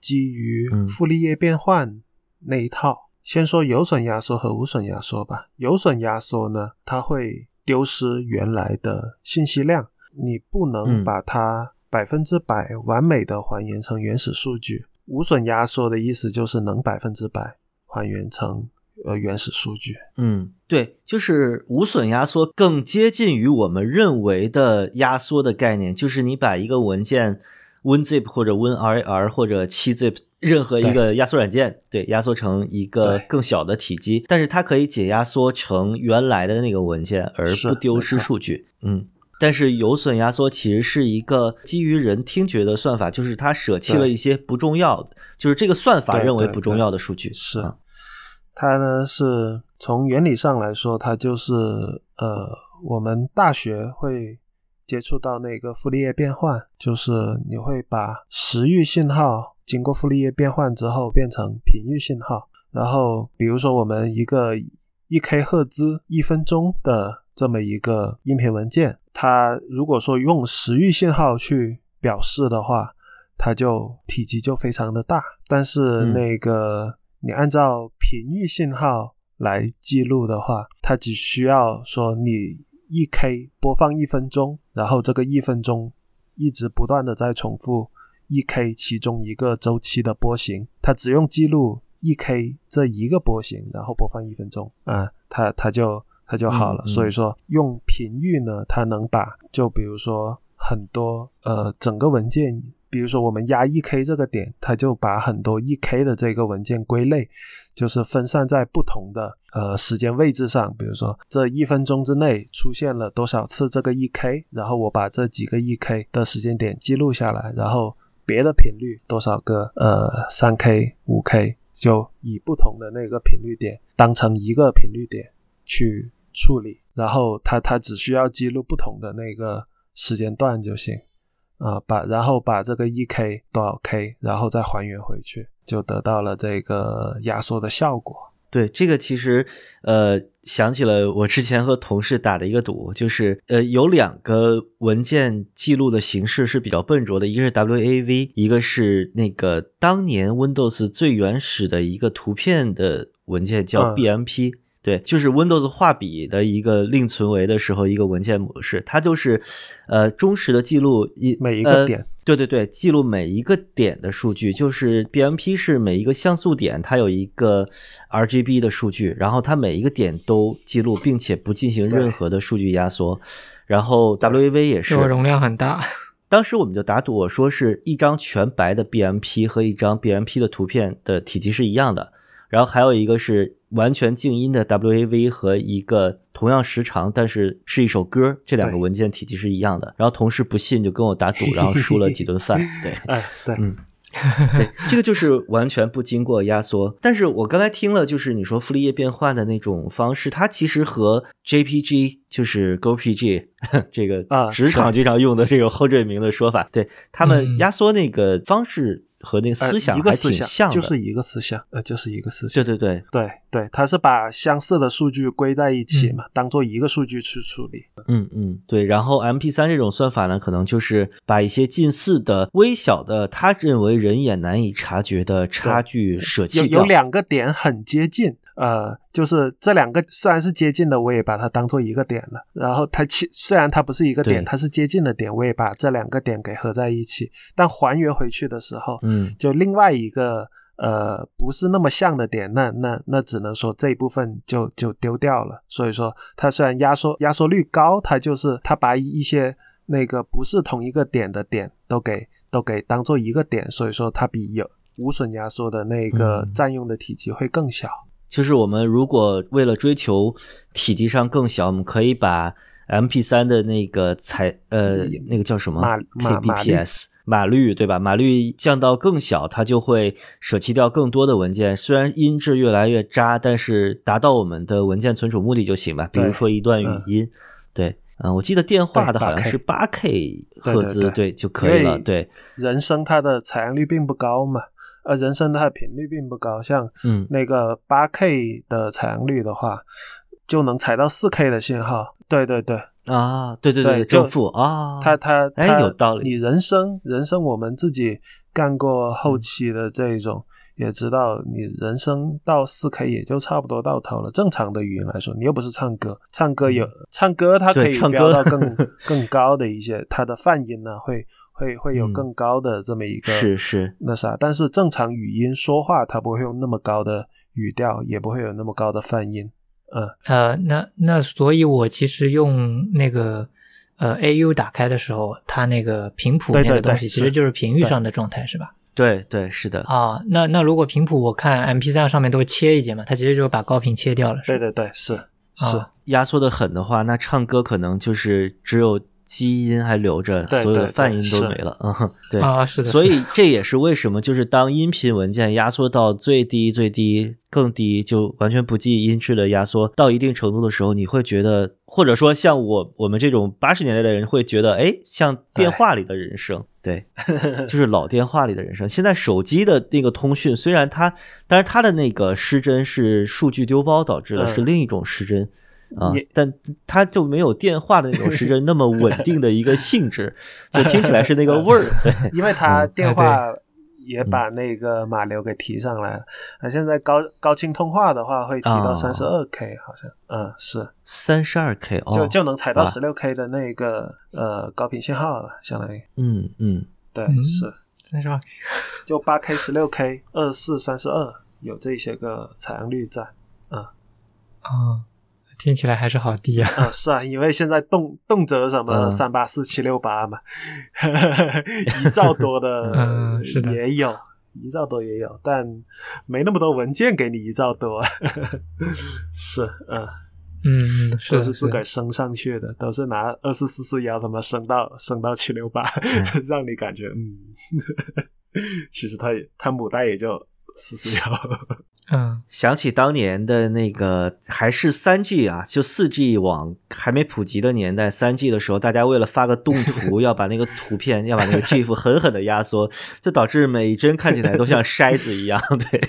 基于嗯傅立叶变换那一套。先说有损压缩和无损压缩吧。有损压缩呢，它会丢失原来的信息量，你不能嗯把它百分之百完美的还原成原始数据。无损压缩的意思就是能百分之百还原成呃原始数据。嗯，对，就是无损压缩更接近于我们认为的压缩的概念，就是你把一个文件 WinZip 或者 WinRAR 或者 7zip 任何一个压缩软件，对，压缩成一个更小的体积，但是它可以解压缩成原来的那个文件，而不丢失数据。嗯但是有损压缩其实是一个基于人听觉的算法，就是它舍弃了一些不重要的，就是这个算法认为不重要的数据。是啊它呢是从原理上来说，它就是呃，我们大学会接触到那个傅立叶变换，就是你会把时域信号经过傅立叶变换之后变成频域信号，然后比如说我们一个一 k 赫兹一分钟的这么一个音频文件，它如果说用时域信号去表示的话，它就体积就非常的大，但是嗯。那个、你按照频域信号来记录的话，它只需要说你一 k 播放一分钟，然后这个一分钟一直不断的在重复一 k 其中一个周期的波形，它只用记录一 k 这一个波形，然后播放一分钟啊，它它就它就好了。嗯嗯所以说用频域呢，它能把就比如说很多呃整个文件。比如说，我们压一 k 这个点，它就把很多一 k 的这个文件归类，就是分散在不同的呃时间位置上。比如说，这一分钟之内出现了多少次这个一 k，然后我把这几个一 k 的时间点记录下来，然后别的频率多少个呃三 k、五 k，就以不同的那个频率点当成一个频率点去处理，然后它它只需要记录不同的那个时间段就行。啊，把然后把这个一 k 多少 k，然后再还原回去，就得到了这个压缩的效果。对，这个其实呃想起了我之前和同事打的一个赌，就是呃有两个文件记录的形式是比较笨拙的，一个是 WAV，一个是那个当年 Windows 最原始的一个图片的文件叫嗯 BMP。对，就是 Windows 画笔的一个另存为的时候一个文件模式，它就是呃忠实的记录一每一个呃点对对对，记录每一个点的数据，就是 BMP 是每一个像素点它有一个 RGB 的数据，然后它每一个点都记录，并且不进行任何的数据压缩。然后 WAV 也是这，个容量很大。当时我们就打赌，我说是一张全白的 BMP 和一张 BMP 的图片的体积是一样的，然后还有一个是完全静音的 WAV 和一个同样时长但是是一首歌，这两个文件体积是一样的。然后同事不信就跟我打赌，然后输了几顿饭。对，哎，对，嗯，对，这个就是完全不经过压缩。但是我刚才听了，就是你说傅立叶变换的那种方式，它其实和 JPG 就是 GoPG 这个啊职场经常用的这个后缀名的说法，对他们嗯压缩那个方式和那个呃思想还一个思想挺像的。就是一个思想，呃，就是一个思想。对对对，对对，它是把相似的数据归在一起嘛，当做一个数据去处理。嗯嗯，对。然后 MP 三这种算法呢，可能就是把一些近似的、微小的，他认为人眼难以察觉的差距舍弃掉。有有两个点很接近，呃，就是这两个虽然是接近的，我也把它当做一个点了。然后它其虽然它不是一个点，它是接近的点，我也把这两个点给合在一起。但还原回去的时候，嗯就另外一个呃不是那么像的点，那那那只能说这一部分就就丢掉了。所以说，它虽然压缩压缩率高，它就是它把一些那个不是同一个点的点都给都给当做一个点，所以说它比有无损压缩的那个嗯占用的体积会更小。就是我们如果为了追求体积上更小，我们可以把 MP 3的那个采呃那个叫什么 kbps 码率对吧？码率降到更小，它就会舍弃掉更多的文件。虽然音质越来越渣，但是达到我们的文件存储目的就行吧。比如说一段语嗯音，对，嗯，我记得电话的好像是八 K 赫兹，对对就可以了。对，人声它的采样率并不高嘛，呃，人声它的频率并不高，像嗯。那个八 K 的采样率的话，就能采到四 K 的信号。对对对，啊，对对对正负啊，它它哎有道理。你人声人声，我们自己干过后期的这一种，也知道你人声到四 K 也就差不多到头了。正常的语音来说，你又不是唱歌，唱歌有唱歌它可以飙到更 更高的一些，它的泛音呢会会会有嗯更高的这么一个是是，那啥，但是正常语音说话它不会用那么高的语调，也不会有那么高的泛音。嗯，呃，那那所以，我其实用那个呃 AU 打开的时候，它那个频谱那个东西其实就是频域上的状态，是吧？对对是的，啊，那那如果频谱我看 MP 3上面都会切一节嘛，它直接就是把高频切掉了，对对对，是是。啊压缩的狠的话，那唱歌可能就是只有基因还留着，对所有的泛音都没了。嗯，对。啊，是的，所以这也是为什么，就是当音频文件压缩到最低、最低、更低，就完全不计音质的压缩到一定程度的时候，你会觉得，或者说像我我们这种八十年代的人会觉得，哎，像电话里的人声，对，就是老电话里的人声。现在手机的那个通讯，虽然它，但是它的那个失真是数据丢包导致的，嗯是另一种失真。啊，但它就没有电话的那种失真那么稳定的一个性质，就听起来是那个味儿。因为它嗯电话也把那个码流给提上来了。啊，现在高高清通话的话会提到哦三十二 K，好像，嗯，是，三十二 K 哦，就就能采到十六 K 的那个呃高频信号了，相当于，嗯嗯，对，嗯。是，三十二 K，就八 K、十六 K、二四、三十二，有这些个采样率在。啊，听起来还是好低啊。啊，是啊，因为现在动动辄什么嗯。三八四七六八嘛，一兆多的 嗯是的。也有，一兆多也有，但没那么多文件给你一兆多。是，嗯，嗯，是都是自个儿升上去的，都是拿二四四四幺他妈升到升到七六八，让你感觉嗯，其实他也它母带也就四四幺。嗯想起当年的那个还是三 G 啊，就四 G 网还没普及的年代，三 G 的时候，大家为了发个动图，要把那个图片要把那个 GIF 狠狠的压缩，就导致每一帧看起来都像筛子一样。对，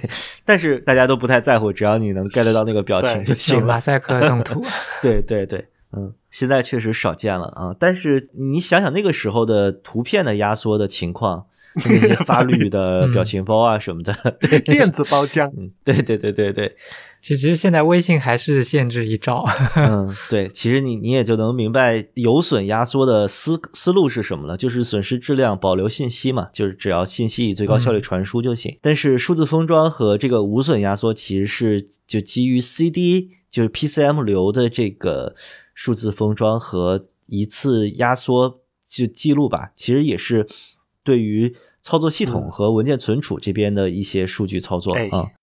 但是大家都不太在乎，只要你能 get 到那个表情就行了。马赛克动图，对对对，嗯，现在确实少见了啊。但是你想想那个时候的图片的压缩的情况，那些发绿的表情包啊什么的，对，电子包浆，嗯，对对对对对，其实现在微信还是限制一兆。嗯，对，其实你你也就能明白有损压缩的思思路是什么了，就是损失质量，保留信息嘛，就是只要信息以最高效率传输就行。但是数字封装和这个无损压缩其实是就基于 CD 就是 PCM 流的这个数字封装和一次压缩就记录吧，其实也是对于操作系统嗯和文件存储这边的一些数据操作啊。哎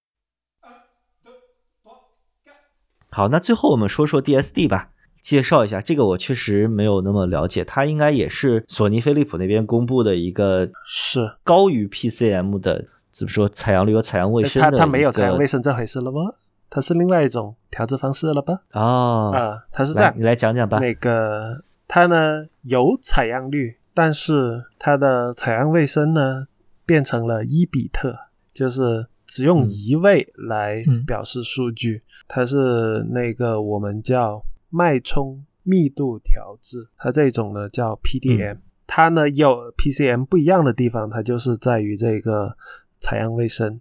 好，那最后我们说说 DSD 吧，介绍一下这个我确实没有那么了解，它应该也是索尼飞利浦那边公布的一个是高于 PCM 的，怎么说采样率和采样卫生的它它没有采样卫生生这回事了吗？它是另外一种调制方式了吧？哦，啊，它是这样，你来讲讲吧。那个它呢有采样率，但是它的采样卫生呢变成了一比特，就是只用嗯一位来嗯表示数据。它是那个我们叫脉冲密度调制，它这种呢叫 PDM。它呢有 PCM 不一样的地方，它就是在于这个采样卫生。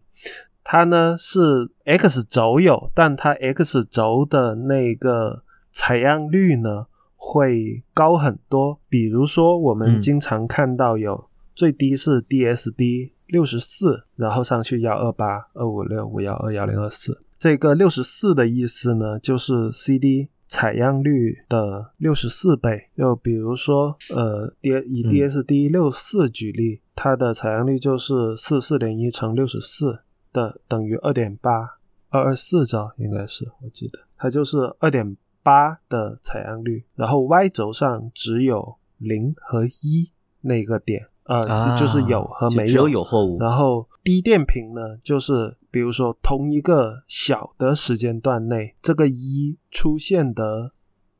它呢是 X 轴有，但它 X 轴的那个采样率呢会高很多。比如说，我们嗯经常看到有最低是 DSD 六十四，然后上去幺二八、二五六、五幺二幺零二四。这个六十四的意思呢，就是 CD 采样率的六十四倍。就比如说，呃，D 以嗯 DSD 六四举例，它的采样率就是四四点一乘六十四的等于二点八二二四兆，应该是我记得，它就是二点八的采样率，然后 Y 轴上只有零和一那个点，呃，啊，就是有和没有只有有或无。然后低电平呢，就是比如说同一个小的时间段内，这个一出现的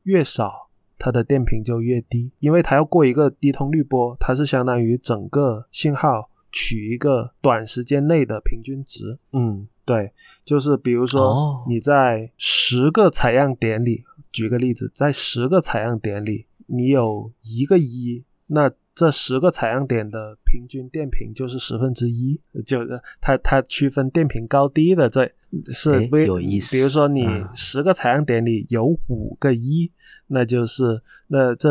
越少，它的电平就越低，因为它要过一个低通滤波，它是相当于整个信号取一个短时间内的平均值。嗯，对，就是比如哦说你在十个采样点里，举个例子，在十个采样点里，你有一个一，那这十个采样点的平均电平就是十分之一，就是它它区分电平高低的这是有意思比如说你啊十个采样点里有五个一，那就是那这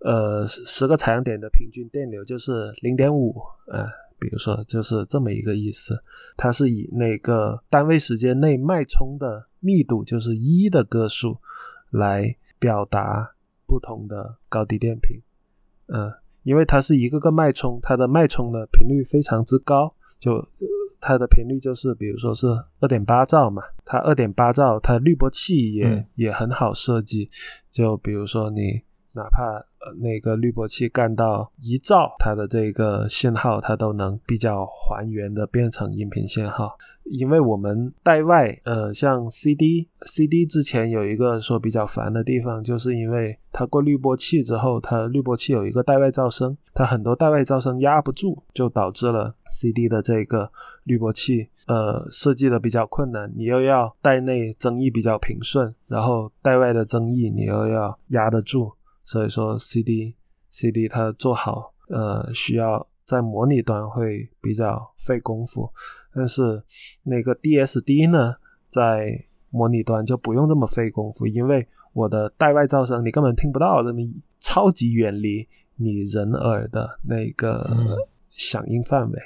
呃十十个采样点的平均电流就是零点五，呃，比如说就是这么一个意思。它是以那个单位时间内脉冲的密度，就是一的个数，来表达不同的高低电平。嗯、因为它是一个个脉冲，它的脉冲的频率非常之高，就呃它的频率就是比如说是二点八兆嘛，它二点八兆，它滤波器也、嗯也很好设计，就比如说你哪怕呃那个滤波器干到一兆，它的这个信号它都能比较还原的变成音频信号。因为我们带外，呃，像 CD，CD 之前有一个说比较烦的地方，就是因为它过滤波器之后，它滤波器有一个带外噪声，它很多带外噪声压不住，就导致了 CD 的这个滤波器，呃，设计的比较困难。你又要带内增益比较平顺，然后带外的增益你又要压得住，所以说 CD，CD 它做好，呃，需要在模拟端会比较费功夫。但是那个 DSD 呢，在模拟端就不用这么费功夫，因为我的带外噪声你根本听不到，这么超级远离你人耳的那个响应范围。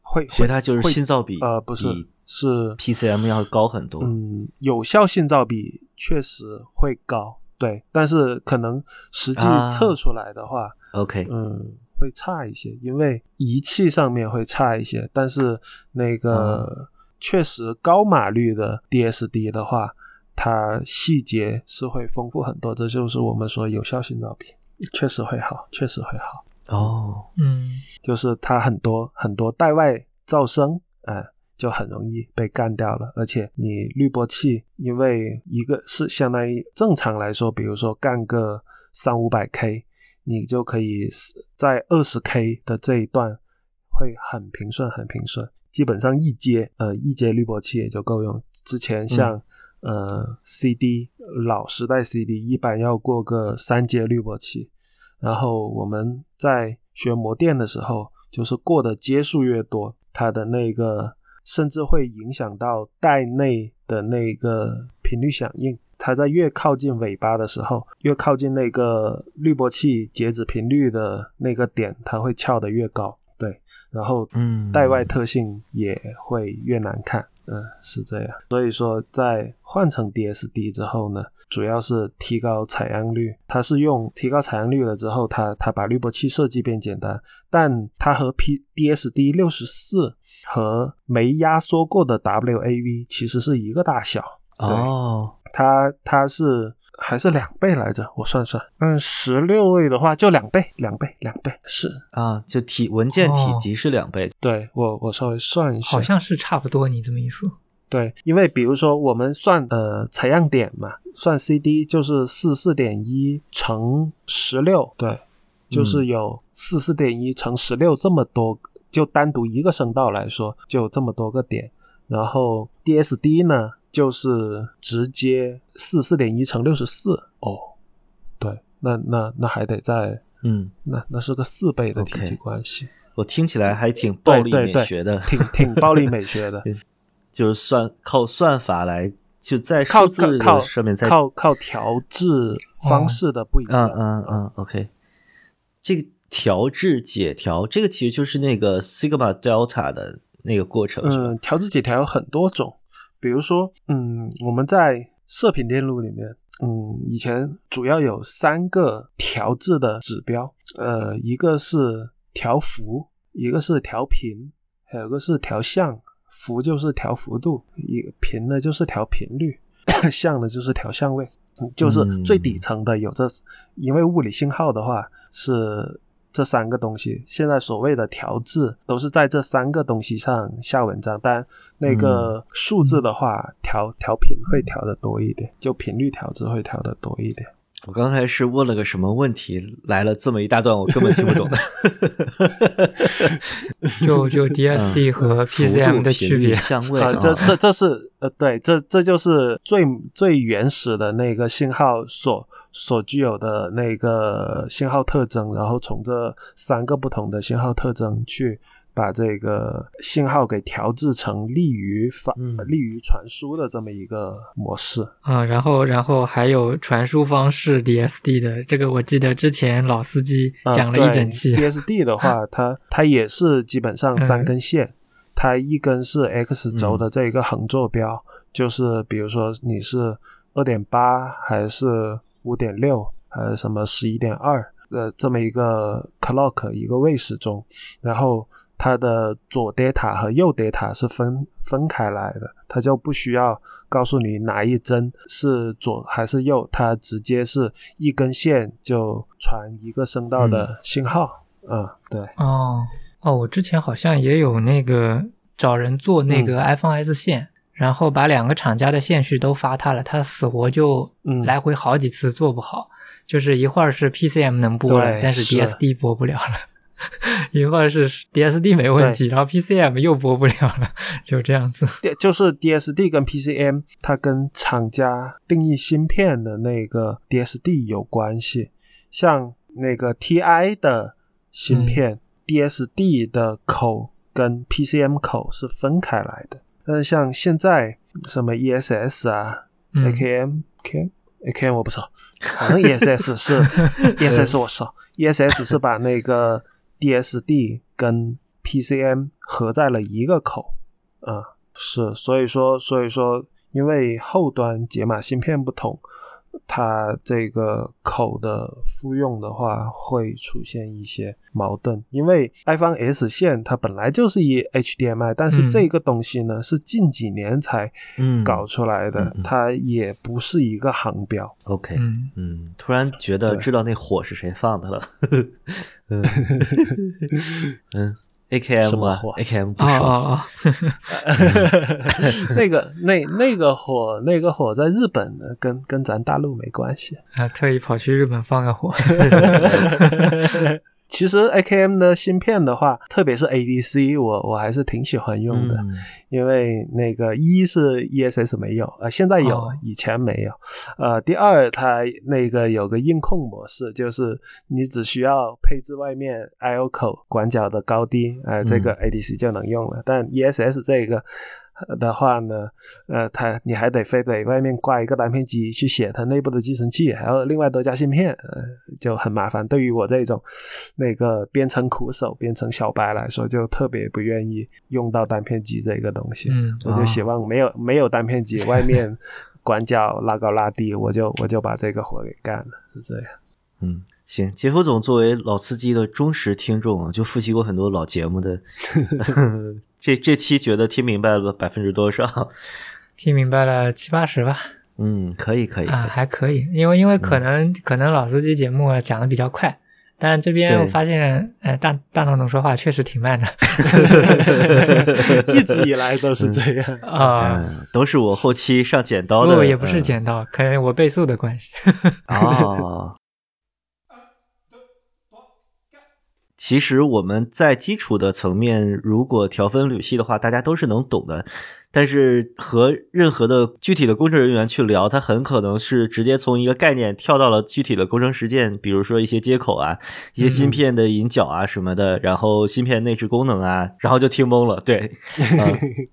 会，其实它就是信噪比呃不是是 PCM 要高很多。嗯，有效信噪比确实会高，对，但是可能实际测出来的话，OK，嗯。会差一些，因为仪器上面会差一些，但是那个确实高码率的 DSD 的话，它细节是会丰富很多，这就是我们说有效性噪比，确实会好，确实会好。哦，嗯，就是它很多很多带外噪声，哎，就很容易被干掉了，而且你滤波器，因为一个是相当于正常来说，比如说干个三五百 K。你就可以在二十 K 的这一段会很平顺，很平顺，基本上一阶呃一阶滤波器也就够用。之前像呃 CD 老时代 CD 一般要过个三阶滤波器，然后我们在学模电的时候，就是过的阶数越多，它的那个甚至会影响到带内的那个频率响应。它在越靠近尾巴的时候，越靠近那个滤波器截止频率的那个点，它会翘得越高。对，然后嗯，带外特性也会越难看。嗯，是这样。所以说，在换成 DSD 之后呢，主要是提高采样率。它是用提高采样率了之后，它它把滤波器设计变简单，但它和 P DSD 六十四和没压缩过的 WAV 其实是一个大小。哦。它它是还是两倍来着？我算算，嗯，十六位的话就两倍，两倍，两倍是啊，就体文件体积是两倍。对我我稍微算一下，好像是差不多。你这么一说，对，因为比如说我们算呃采样点嘛，算 CD 就是四四点一乘十六，对，就是有四四点一乘十六这么多，就单独一个声道来说就这么多个点，然后 DSD 呢？就是直接四四点一乘六十四哦，对，那那那还得再嗯，那那是个四倍的体积关系。我听起来还挺暴力美学的，挺挺暴力美学的，就是算靠算法来就在靠靠上面再靠靠调制方式的不一样。嗯嗯嗯，OK，这个调制解调，这个其实就是那个 Sigma Delta 的那个过程。嗯，调制解调有很多种。比如说，嗯，我们在射频电路里面，嗯，以前主要有三个调制的指标，呃，一个是调幅，一个是调频，还有个是调相。幅就是调幅度，一频呢就是调频率，相呢就是调相位，就是最底层的有这，因为物理信号的话是。这三个东西，现在所谓的调制都是在这三个东西上下文章，但那个数字的话，调调频会调的多一点，就频率调制会调的多一点。我刚才是问了个什么问题，来了这么一大段，我根本听不懂 的。就就 DSD 和 PCM 的区别，相位啊，这这这是呃，对，这这就是最最原始的那个信号所。所具有的那个信号特征，然后从这三个不同的信号特征去把这个信号给调制成利于发、利于传输的这么一个模式啊。然后，然后还有传输方式 DSD 的这个，我记得之前老司机讲了一整期。DSD 的话，它它也是基本上三根线，它一根是 X 轴的这一个横坐标，就是比如说你是二点八还是。五点六还是什么十一点二呃这么一个 clock 一个位时钟，然后它的左 data 和右 data 是分分开来的，它就不需要告诉你哪一帧是左还是右，它直接是一根线就传一个声道的信号。嗯，对。哦哦，我之前好像也有那个找人做那个 iPhone S 线，然后把两个厂家的线序都发他了，他死活就来回好几次做不好，就是一会儿是 PCM 能播了，但是 DSD 播不了了。一会儿是 DSD 没问题，然后 PCM 又播不了了，就这样子。就是 DSD 跟 PCM，它跟厂家定义芯片的那个 DSD 有关系。像那个 TI 的芯片，DSD 的口跟 PCM 口是分开来的。但是像现在什么 ESS 啊，AKM、K、AKM 我不知道，反正 ESS 是 ESS 我说 ESS 是把那个。DSD 跟 PCM 合在了一个口，啊，是，所以说，所以说，因为后端解码芯片不同。它这个口的复用的话，会出现一些矛盾，因为 iPhone S 线它本来就是一 HDMI，但是这个东西呢是近几年才搞出来的，它也不是一个航标。OK，嗯，突然觉得知道那火是谁放的了。嗯 嗯。A K M 啊，A K M 不说，那个那那个火那个火在日本呢，跟跟咱大陆没关系。啊，特意跑去日本放个火。其实 A K M 的芯片的话，特别是 A D C，我我还是挺喜欢用的，因为那个一是 E S S 没有，呃，现在有，以前没有。呃，第二它那个有个硬控模式，就是你只需要配置外面 I O 口管角的高低，呃，这个 A D C 就能用了。但 E S S 这个。的话呢，呃，它你还得非得外面挂一个单片机去写它内部的寄存器，还要另外多加芯片，呃，就很麻烦。对于我这种那个编程苦手、编程小白来说，就特别不愿意用到单片机这个东西。嗯，我就希望没有没有单片机，外面 管脚拉高拉低，我就我就把这个活给干了，是这样。嗯，行，杰夫总作为老司机的忠实听众啊，就复习过很多老节目的。这这期觉得听明白了百分之多少？听明白了七八十吧。嗯，可以可以啊，还可以，因为因为可能可能老司机节目讲的比较快，但这边我发现，哎，大大脑能说话确实挺慢的 一直以来都是这样啊，都是我后期上剪刀的，不也不是剪刀，可能我倍速的关系哦。其实我们在基础的层面，如果调分缕析的话，大家都是能懂的。但是和任何的具体的工程人员去聊，他很可能是直接从一个概念跳到了具体的工程实践，比如说一些接口啊、一些芯片的引脚啊什么的，然后芯片内置功能啊，然后就听懵了。对，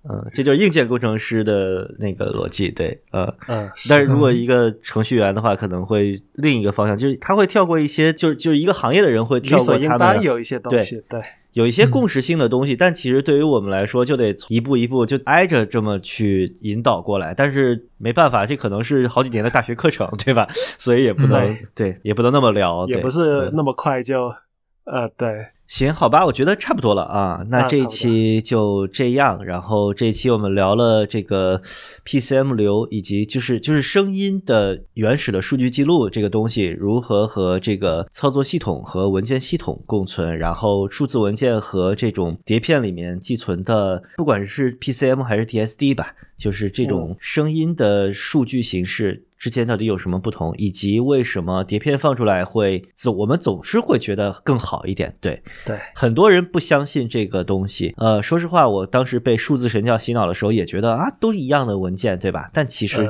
嗯，这就是硬件工程师的那个逻辑。对，呃，嗯，但是如果一个程序员的话，可能会另一个方向，就是他会跳过一些，就是就是一个行业的人会跳过他们有一些东西，对。有一些共识性的东西，但其实对于我们来说，就得一步一步就挨着这么去引导过来。但是没办法，这可能是好几年的大学课程，对吧？所以也不能对，也不能那么聊，也不是那么快就呃，对。行，好吧，我觉得差不多了啊。那这一期就这样。然后这一期我们聊了这个 PCM 流，以及就是就是声音的原始的数据记录这个东西如何和这个操作系统和文件系统共存。然后数字文件和这种碟片里面寄存的，不管是 PCM 还是 DSD 吧，就是这种声音的数据形式。之间到底有什么不同，以及为什么碟片放出来会总我们总是会觉得更好一点？对对，很多人不相信这个东西。呃，说实话，我当时被数字神教洗脑的时候，也觉得啊，都一样的文件，对吧？但其实。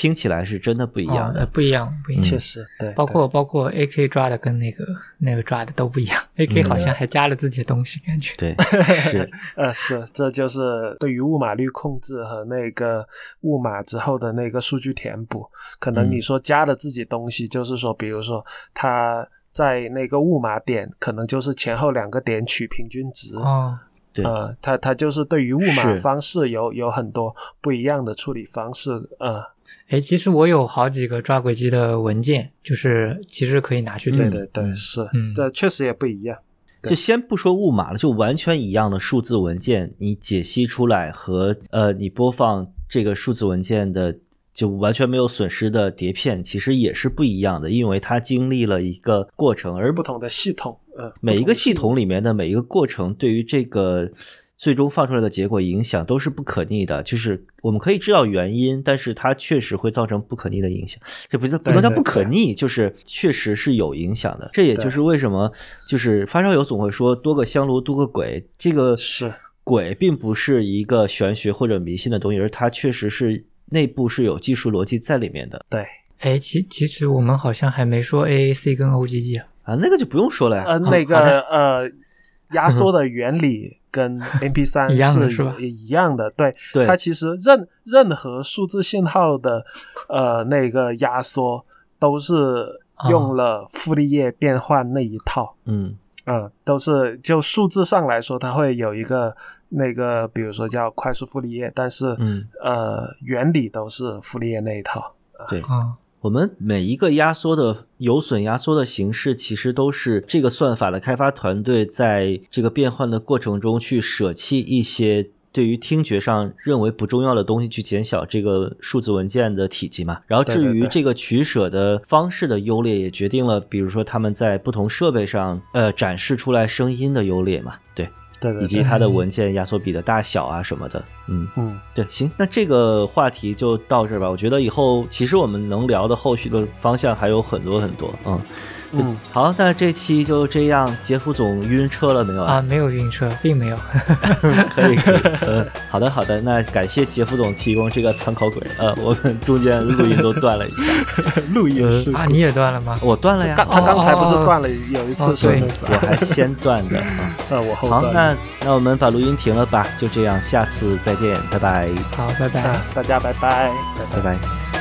听起来是真的不一样的，不一样，不一样，确实，对，包括包括 A K 抓的跟那个那个抓的都不一样，A K 好像还加了自己的东西，感觉，对，是，呃，是，这就是对于误码率控制和那个误码之后的那个数据填补，可能你说加了自己东西，就是说，比如说他在那个误码点，可能就是前后两个点取平均值，哦，对，呃，他他就是对于误码方式有有很多不一样的处理方式，呃。哎，其实我有好几个抓轨机的文件，就是其实可以拿去对对对，是，嗯，这确实也不一样。就先不说误码了，就完全一样的数字文件，你解析出来和呃你播放这个数字文件的就完全没有损失的碟片，其实也是不一样的，因为它经历了一个过程，而不同的系统，呃，每一个系统里面的每一个过程，对于这个最终放出来的结果影响都是不可逆的。就是我们可以知道原因，但是它确实会造成不可逆的影响。这不叫不能叫不可逆，就是确实是有影响的。这也就是为什么就是发烧友总会说多个香炉多个鬼，这个是鬼并不是一个玄学或者迷信的东西，而它确实是内部是有技术逻辑在里面的对，哎，其其实我们好像还没说 AAC 跟 OGG 啊。啊。那个就不用说了呀。那个的呃，压缩的原理跟 MP 3一样的是一样的，对，对。它其实任任何数字信号的呃那个压缩都是用了傅立叶变换那一套，嗯。嗯，都是就数字上来说，它会有一个那个，比如说叫快速傅立叶，但是、嗯，呃原理都是傅立叶那一套，对。啊，我们每一个压缩的有损压缩的形式，其实都是这个算法的开发团队在这个变换的过程中去舍弃一些对于听觉上认为不重要的东西，去减小这个数字文件的体积嘛。然后至于这个取舍的方式的优劣，也决定了，比如说他们在不同设备上呃展示出来声音的优劣嘛，对，对对对，以及它的文件压缩比的大小啊什么的，嗯。嗯，对，行，那这个话题就到这儿吧。我觉得以后其实我们能聊的后续的方向还有很多很多。嗯嗯，好，那这期就这样。杰夫总晕车了没有啊，？没有晕车，并没有。可以，可以。嗯，好的，好的。那感谢杰夫总提供这个参考轨。呃，我们中间录音都断了一下，录音是啊，你也断了吗？我断了呀，刚他刚才不是哦断了有一次哦对我还先断的啊。呃，我后好，那那我们把录音停了吧。就这样，下次再见，拜拜，好，拜拜。啊，大家拜拜，拜拜拜。拜。